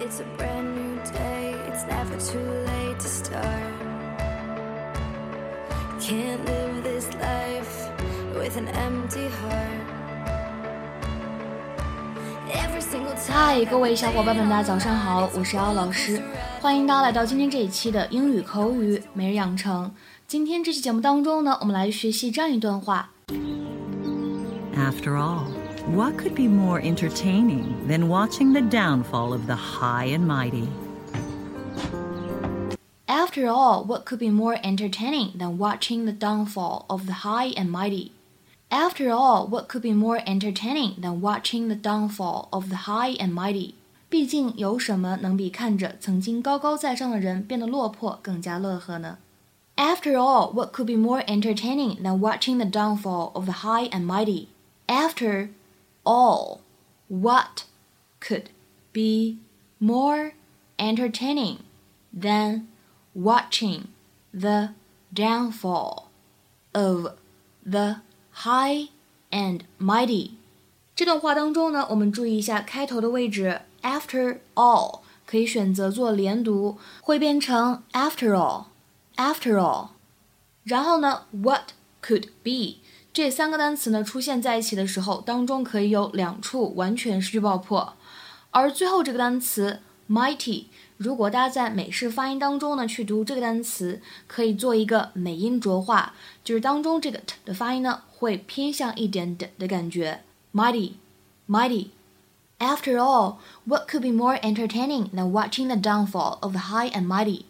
It's a brand new day, it's never too late to start. Can't live this life with an empty heart. Every single time. 嗨，各位小伙伴们，大家早上好，我是姚老师，欢迎大家来到今天这一期的英语口语每日养成。今天这期节目当中呢，我们来学习这样一段话。After all, what could be more entertaining than watching the downfall of the high and mighty? After all, what could be more entertaining than watching the downfall of the high and mighty? After all, what could be more entertaining than watching the downfall of the high and mighty? 毕竟有什么能比看着曾经高高在上的人变得落魄更加乐呵呢？After all, what could be more entertaining than watching the downfall of the high and mighty? After all, what could be more entertaining than watching the downfall of the high and mighty。这段话当中呢，我们注意一下开头的位置，after all 可以选择做连读，会变成 after all，after all。然后呢，what could be 这三个单词呢出现在一起的时候，当中可以有两处完全失去爆破，而最后这个单词 mighty。如果大家在美式发音当中呢，去读这个单词，可以做一个美音浊化，就是当中这个 t 的发音呢，会偏向一点的的感觉。Mighty，mighty。After all, what could be more entertaining than watching the downfall of the high and mighty?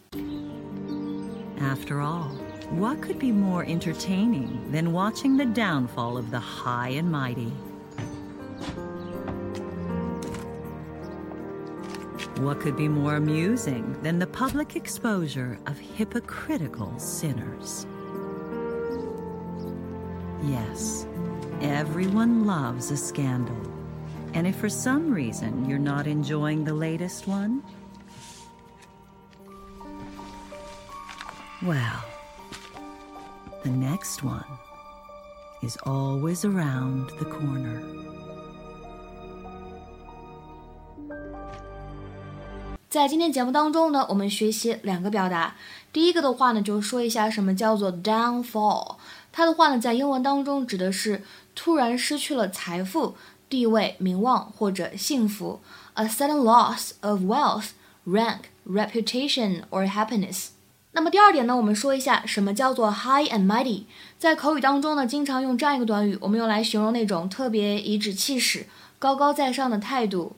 After all, what could be more entertaining than watching the downfall of the high and mighty? What could be more amusing than the public exposure of hypocritical sinners? Yes, everyone loves a scandal. And if for some reason you're not enjoying the latest one, well, the next one is always around the corner. 在今天节目当中呢，我们学习两个表达。第一个的话呢，就说一下什么叫做 downfall。它的话呢，在英文当中指的是突然失去了财富、地位、名望或者幸福，a sudden loss of wealth, rank, reputation or happiness。 那么第二点呢，我们说一下什么叫做 high and mighty。在口语当中呢，经常用这样一个短语，我们用来形容那种特别颐指气使、高高在上的态度。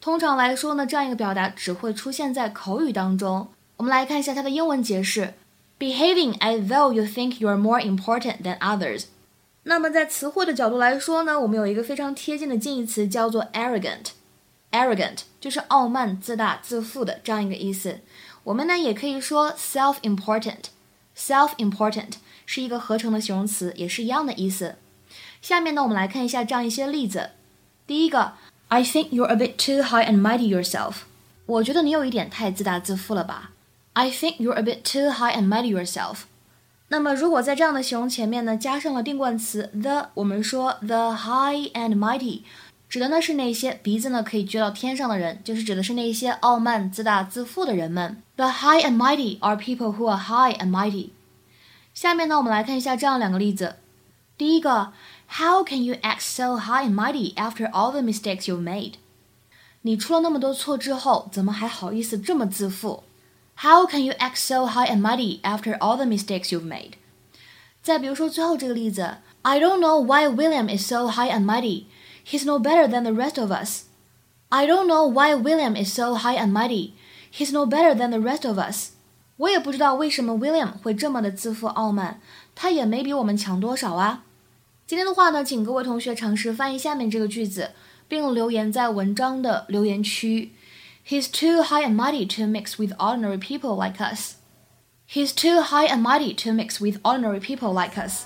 通常来说呢，这样一个表达只会出现在口语当中。我们来看一下它的英文解释：behaving as though you think you are more important than others。那么在词汇的角度来说呢，我们有一个非常贴近的近义词叫做 arrogant。Arrogant 就是傲慢、自大、自负的这样一个意思。我们呢也可以说 self-important。self-important 是一个合成的形容词，也是一样的意思。下面呢，我们来看一下这样一些例子。第一个。I think you're a bit too high and mighty yourself. 我觉得你有一点太自大自负了吧。I think you're a bit too high and mighty yourself. 那么如果在这样的形容前面呢加上了定冠词 the，我们说 the high and mighty，指的呢是那些鼻子呢可以撅到天上的人，就是指的是那些傲慢自大自负的人们。The high and mighty are people who are high and mighty. 下面呢我们来看一下这样两个例子。第一个。How can you act so high and mighty after all the mistakes you've made? 你出了那么多错之后，怎么还好意思这么自负？How can you act so high and mighty after all the mistakes you've made? 再比如说最后这个例子，I don't know why William is so high and mighty. He's no better than the rest of us. I don't know why William is so high and mighty. He's no better than the rest of us. 我也不知道为什么 William 会这么的自负傲慢，他也没比我们强多少啊。今天的话呢，请各位同学尝试翻译下面这个句子，并留言在文章的留言区。He's too high and mighty to mix with ordinary people like us. He's too high and mighty to mix with ordinary people like us.